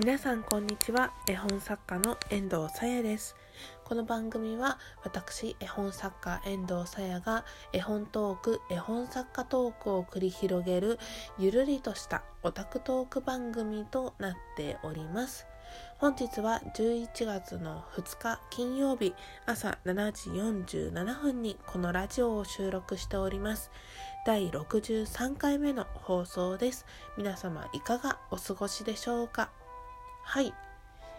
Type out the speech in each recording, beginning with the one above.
皆さんこんにちは。絵本作家の遠藤さやです。この番組は私絵本作家遠藤さやが絵本トーク絵本作家トークを繰り広げるゆるりとしたオタクトーク番組となっております。本日は11月の2日金曜日朝7時47分にこのラジオを収録しております。第63回目の放送です。皆様いかがお過ごしでしょうか？はい、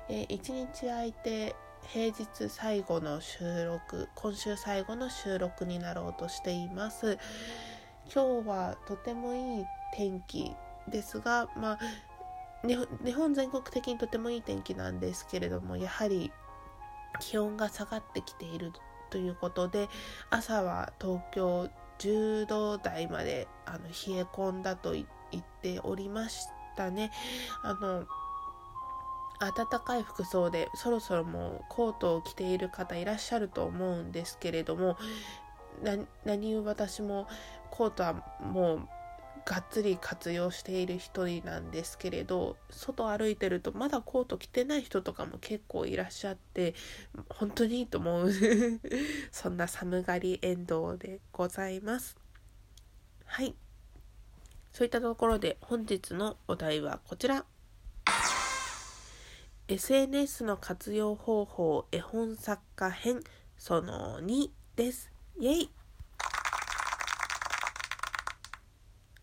えー、1日空いて平日最後の収録今週最後の収録になろうとしています今日はとてもいい天気ですがまあ日本全国的にとてもいい天気なんですけれどもやはり気温が下がってきているということで朝は東京10度台まであの冷え込んだと言っておりましたね。あの暖かい服装でそろそろもうコートを着ている方いらっしゃると思うんですけれども何を私もコートはもうがっつり活用している一人なんですけれど外歩いてるとまだコート着てない人とかも結構いらっしゃって本当にいいと思う。そんな寒がりエンドウでございます。はい。そういったところで本日のお題はこちら。SNS の活用方法絵本作家編その2ですイェイ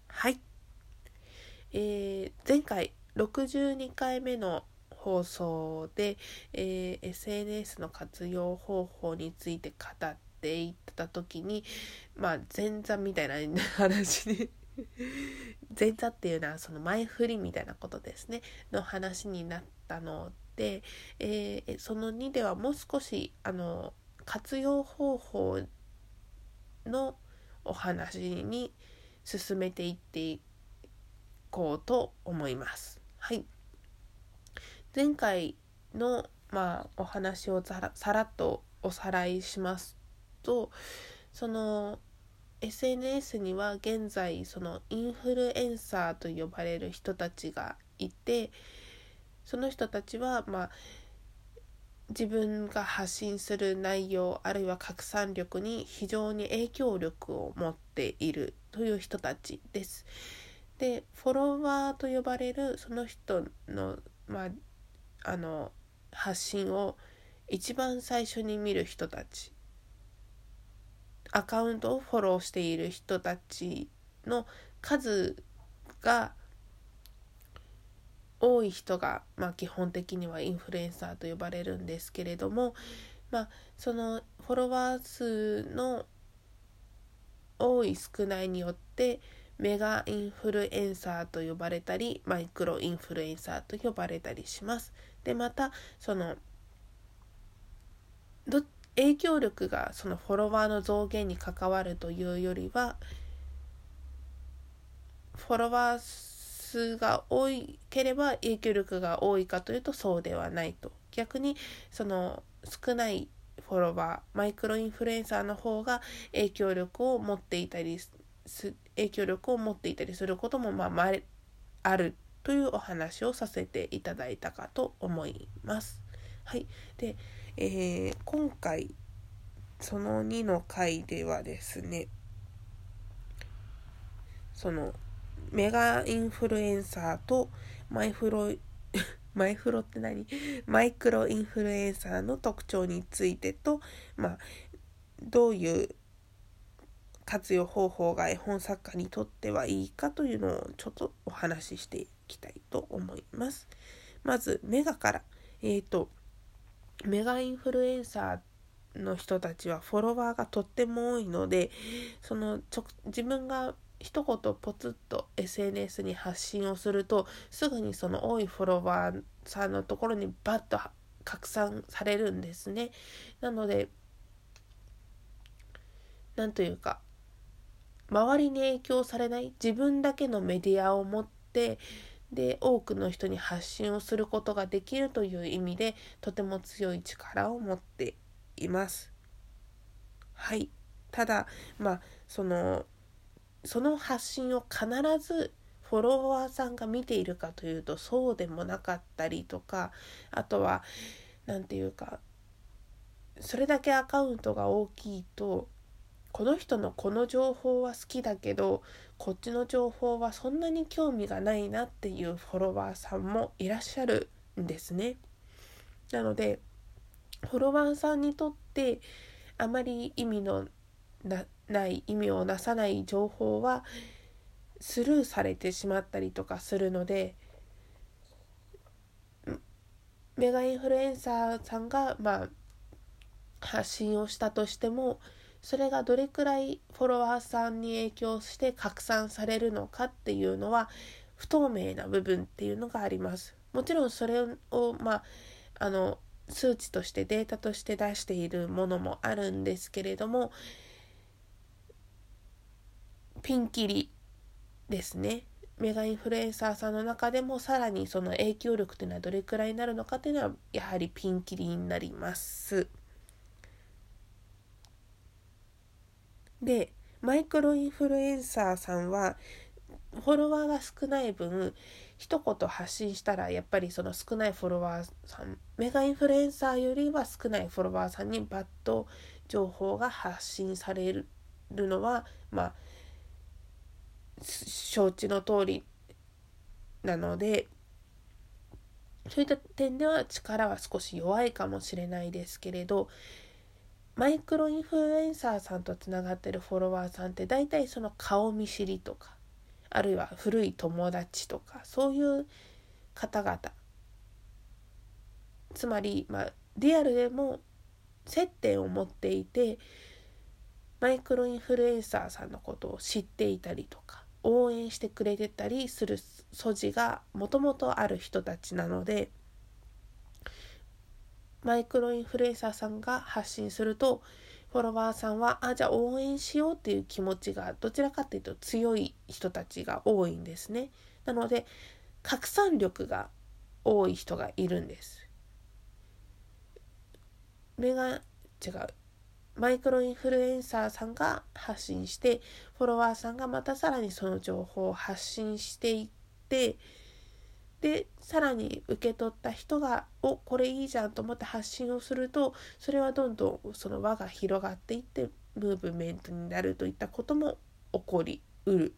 はい。えー、前回62回目の放送で、えー、SNS の活用方法について語っていった時に、まあ、前座みたいな話に前座っていうのはその前振りみたいなことですねの話になったので、えー、その2ではもう少しあの活用方法のお話に進めていっていこうと思います。はい。前回の、まあ、お話をさらさらっとおさらいしますとその SNS には現在そのインフルエンサーと呼ばれる人たちがいてその人たちはまあ自分が発信する内容あるいは拡散力に非常に影響力を持っているという人たちです。でフォロワーと呼ばれるその人の,、まあ、あの発信を一番最初に見る人たちアカウントをフォローしている人たちの数が多い人が、まあ、基本的にはインフルエンサーと呼ばれるんですけれども、まあ、そのフォロワー数の多い少ないによってメガインフルエンサーと呼ばれたりマイクロインフルエンサーと呼ばれたりします。でまたその影響力がそのフォロワーの増減に関わるというよりはフォロワー数が多ければ影響力が多いかというとそうではないと逆にその少ないフォロワーマイクロインフルエンサーの方が影響力を持っていたりす影響力を持っていたりすることもまあ、まあるというお話をさせていただいたかと思います。はい、で、えー、今回その2の回ではですねそのメガインフルエンサーとマイフロ マイフロって何？マイクロインフルエンサーの特徴についてと、まあ、どういう活用方法が絵本作家にとってはいいかというのをちょっとお話ししていきたいと思います。まずメガから、えっ、ー、とメガインフルエンサーの人たちはフォロワーがとっても多いのでそのちょ自分が一言ポツッと SNS に発信をするとすぐにその多いフォロワーさんのところにバッと拡散されるんですね。なのでなんというか周りに影響されない自分だけのメディアを持ってで多くの人に発信をすることができるという意味でとても強い力を持っています。はいただまあそのその発信を必ずフォロワーさんが見ているかというとそうでもなかったりとかあとは何て言うかそれだけアカウントが大きいとこの人のこの情報は好きだけどこっちの情報はそんなに興味がないなっていうフォロワーさんもいらっしゃるんですね。なのでフォロワーさんにとってあまり意味のない意味をなさない情報はスルーされてしまったりとかするのでメガインフルエンサーさんがまあ発信をしたとしてもそれがどれくらいフォロワーさんに影響して拡散されるのかっていうのは不透明な部分っていうのがあります。もちろんそれをまああの数値としてデータとして出しているものもあるんですけれどもピンキリですねメガインフルエンサーさんの中でもさらにその影響力というのはどれくらいになるのかっていうのはやはりピンキリになります。でマイクロインフルエンサーさんはフォロワーが少ない分一言発信したらやっぱりその少ないフォロワーさんメガインフルエンサーよりは少ないフォロワーさんにバッと情報が発信されるのはまあ承知の通りなのでそういった点では力は少し弱いかもしれないですけれどマイクロインフルエンサーさんとつながってるフォロワーさんって大体その顔見知りとかあるいは古い友達とかそういう方々。つまり、まあ、リアルでも接点を持っていてマイクロインフルエンサーさんのことを知っていたりとか応援してくれてたりする素地がもともとある人たちなのでマイクロインフルエンサーさんが発信するとフォロワーさんはあじゃあ応援しようっていう気持ちがどちらかっていうと強い人たちが多いんですね。なので拡散力が多い人がいるんです。目が違うマイクロインフルエンサーさんが発信してフォロワーさんがまたさらにその情報を発信していってさらに受け取った人が「おこれいいじゃん」と思って発信をするとそれはどんどんその輪が広がっていってムーブメントになるといったことも起こりうる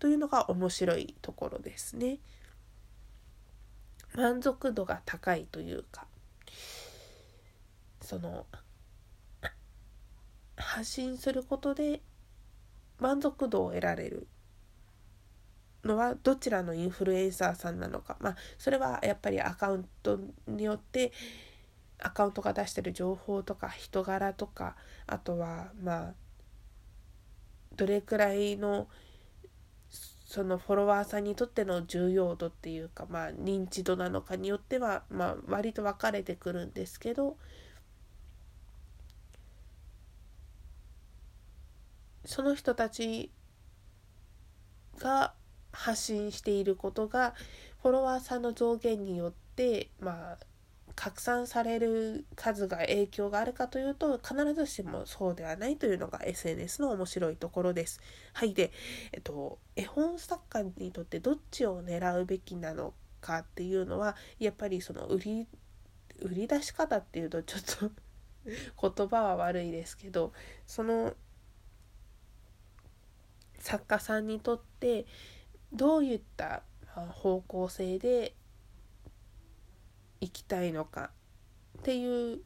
というのが面白いところですね。満足度が高いというかその発信することで満足度を得られるのはどちらのインフルエンサーさんなのか。まあそれはやっぱりアカウントによってアカウントが出してる情報とか人柄とかあとはまあどれくらいのそのフォロワーさんにとっての重要度っていうかまあ認知度なのかによってはまあ割と分かれてくるんですけどその人たちが発信していることがフォロワーさんの増減によってまあ拡散される数が影響があるかというと必ずしもそうではないというのが SNS の面白いところです。はいで、えっと、絵本作家にとってどっちを狙うべきなのかっていうのはやっぱりその売り売り出し方っていうとちょっと 言葉は悪いですけどその作家さんにとってどういった方向性で行きたいのかっていう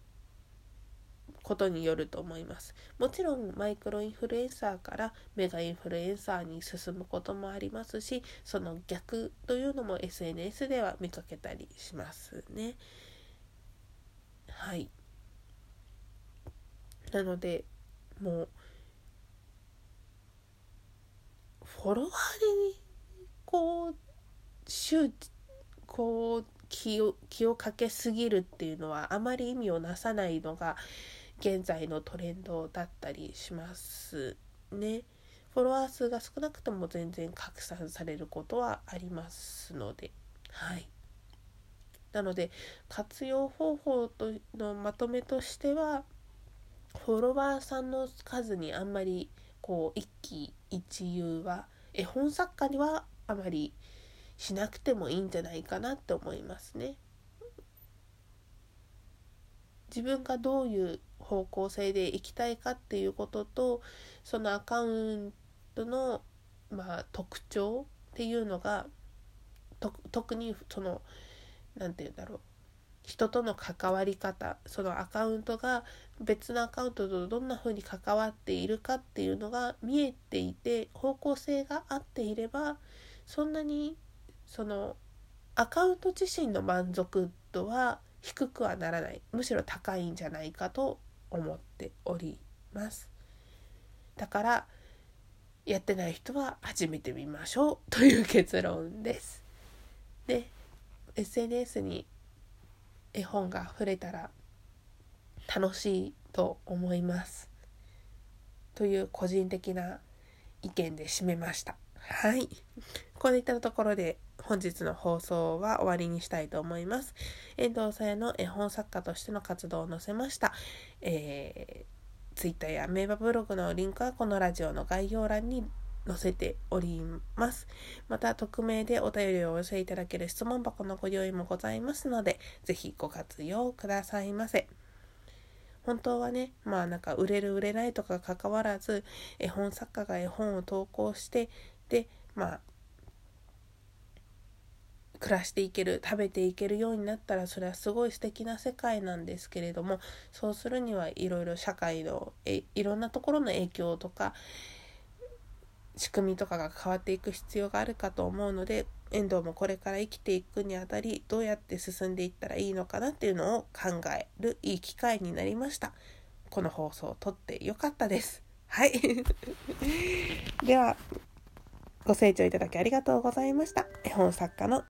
ことによると思います。もちろんマイクロインフルエンサーからメガインフルエンサーに進むこともありますしその逆というのも SNS では見かけたりしますね。はい。なのでもうフォロワーにこう周こう気を気をかけすぎるっていうのはあまり意味をなさないのが現在のトレンドだったりしますね。フォロワー数が少なくとも全然拡散されることはありますので、はい。なので活用方法とのまとめとしてはフォロワーさんの数にあんまりこう一喜一憂は絵本作家にはあまりしなくてもいいんじゃないかなって思いますね。自分がどういう方向性でいきたいかっていうこととそのアカウントの、まあ、特徴っていうのが特にその何て言うんだろう人との関わり方そのアカウントが別のアカウントとどんな風に関わっているかっていうのが見えていて方向性が合っていればそんなにそのアカウント自身の満足度は低くはならない。むしろ高いんじゃないかと思っております。だからやってない人は始めてみましょうという結論です。で SNS に絵本が触れたら楽しいと思います。という個人的な意見で締めました。はいこういったところで本日の放送は終わりにしたいと思います遠藤さやの絵本作家としての活動を載せました、えー、Twitter や名馬ブログのリンクはこのラジオの概要欄に載せております。また、匿名でお便りをお寄せいただける質問箱のご用意もございますので、ぜひご活用くださいませ。本当はね、まあなんか売れる売れないとか関わらず、絵本作家が絵本を投稿して、で、まあ、暮らしていける食べていけるようになったらそれはすごい素敵な世界なんですけれどもそうするにはいろいろ社会のえいろんなところの影響とか仕組みとかが変わっていく必要があるかと思うので遠藤もこれから生きていくにあたりどうやって進んでいったらいいのかなっていうのを考えるいい機会になりました。この放送を撮ってよかったです。はい。ではご清聴いただきありがとうございました。絵本作家の